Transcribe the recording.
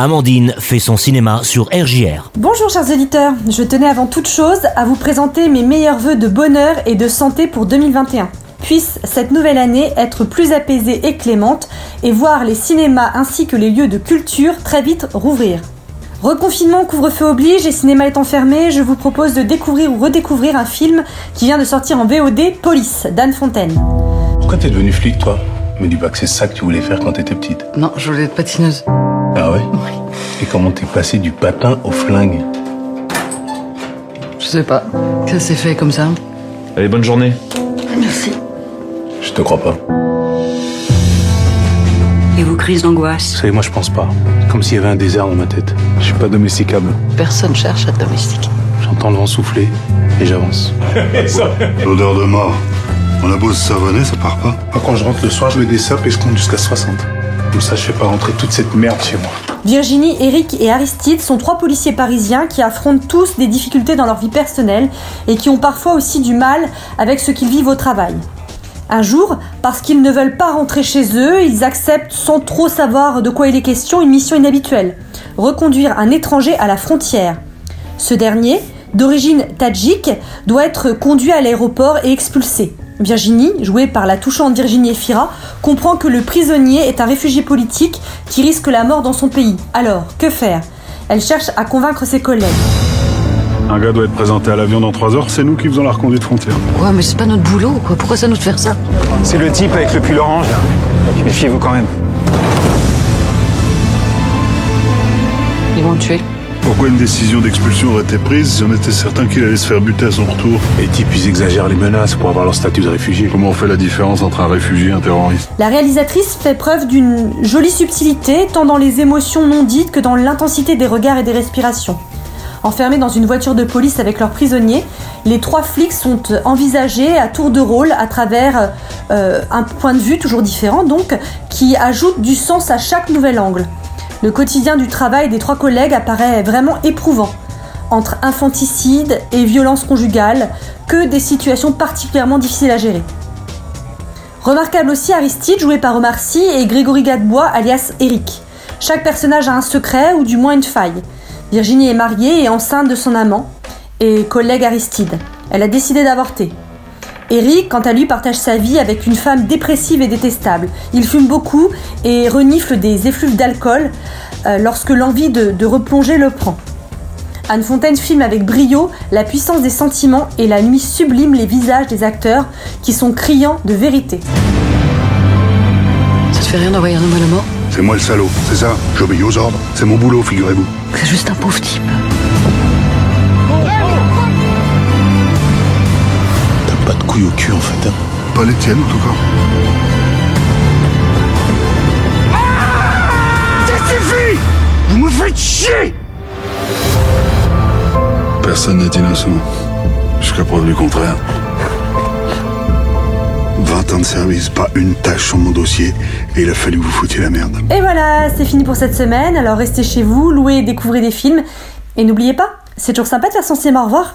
Amandine fait son cinéma sur RJR. Bonjour chers auditeurs, je tenais avant toute chose à vous présenter mes meilleurs voeux de bonheur et de santé pour 2021. Puisse cette nouvelle année être plus apaisée et clémente et voir les cinémas ainsi que les lieux de culture très vite rouvrir. Reconfinement, couvre-feu oblige et cinéma étant fermé, je vous propose de découvrir ou redécouvrir un film qui vient de sortir en VOD, Police, d'Anne Fontaine. Pourquoi t'es devenue flic, toi? Me dis pas que c'est ça que tu voulais faire quand t'étais petite. Non, je voulais être patineuse. Ah ouais Et comment t'es passé du patin au flingue Je sais pas. Ça s'est fait comme ça. Allez, bonne journée. Merci. Je te crois pas. Et vos crises Vous d'angoisse savez, moi je pense pas. Comme s'il y avait un désert dans ma tête. Je suis pas domesticable. Personne cherche à te domestiquer. J'entends le vent souffler et j'avance. L'odeur de mort. On a beau se savonner, ça part pas. Moi, quand je rentre le soir, je mets des sapes et je compte jusqu'à 60. Comme ça, je pas rentrer toute cette merde chez moi. Virginie, Eric et Aristide sont trois policiers parisiens qui affrontent tous des difficultés dans leur vie personnelle et qui ont parfois aussi du mal avec ce qu'ils vivent au travail. Un jour, parce qu'ils ne veulent pas rentrer chez eux, ils acceptent sans trop savoir de quoi il est question une mission inhabituelle, reconduire un étranger à la frontière. Ce dernier, d'origine tadjik, doit être conduit à l'aéroport et expulsé. Virginie, jouée par la touchante Virginie Efira, comprend que le prisonnier est un réfugié politique qui risque la mort dans son pays. Alors, que faire? Elle cherche à convaincre ses collègues. Un gars doit être présenté à l'avion dans 3 heures, c'est nous qui faisons la reconduite frontière. Ouais, mais c'est pas notre boulot, quoi. Pourquoi ça nous de faire ça? C'est le type avec le pull orange, là. Méfiez-vous quand même. Ils vont le tuer. Pourquoi une décision d'expulsion aurait été prise si on était certain qu'il allait se faire buter à son retour Les types, ils exagèrent les menaces pour avoir leur statut de réfugié. Comment on fait la différence entre un réfugié et un terroriste? La réalisatrice fait preuve d'une jolie subtilité, tant dans les émotions non dites que dans l'intensité des regards et des respirations. Enfermés dans une voiture de police avec leurs prisonniers, les trois flics sont envisagés à tour de rôle à travers euh, un point de vue toujours différent, donc, qui ajoute du sens à chaque nouvel angle. Le quotidien du travail des trois collègues apparaît vraiment éprouvant. Entre infanticide et violence conjugale, que des situations particulièrement difficiles à gérer. Remarquable aussi Aristide, joué par Omar Sy, et Grégory Gadebois, alias Eric. Chaque personnage a un secret ou du moins une faille. Virginie est mariée et enceinte de son amant et collègue Aristide. Elle a décidé d'avorter. Eric, quant à lui, partage sa vie avec une femme dépressive et détestable. Il fume beaucoup et renifle des effluves d'alcool euh, lorsque l'envie de, de replonger le prend. Anne Fontaine filme avec brio la puissance des sentiments et la nuit sublime les visages des acteurs qui sont criants de vérité. Ça te fait rien d'envoyer un homme à la mort? C'est moi le salaud, c'est ça? J'obéis aux ordres. C'est mon boulot, figurez-vous. C'est juste un pauvre type. Couilles au cul, en fait. hein. Pas les tiennes, en tout cas. Vous me faites chier Personne n'est innocent. Jusqu'à preuve du contraire. 20 ans de service, pas une tâche sur mon dossier, et il a fallu que vous foutiez la merde. Et voilà, c'est fini pour cette semaine. Alors restez chez vous, louez et découvrez des films. Et n'oubliez pas, c'est toujours sympa de faire son cinéma. Au revoir.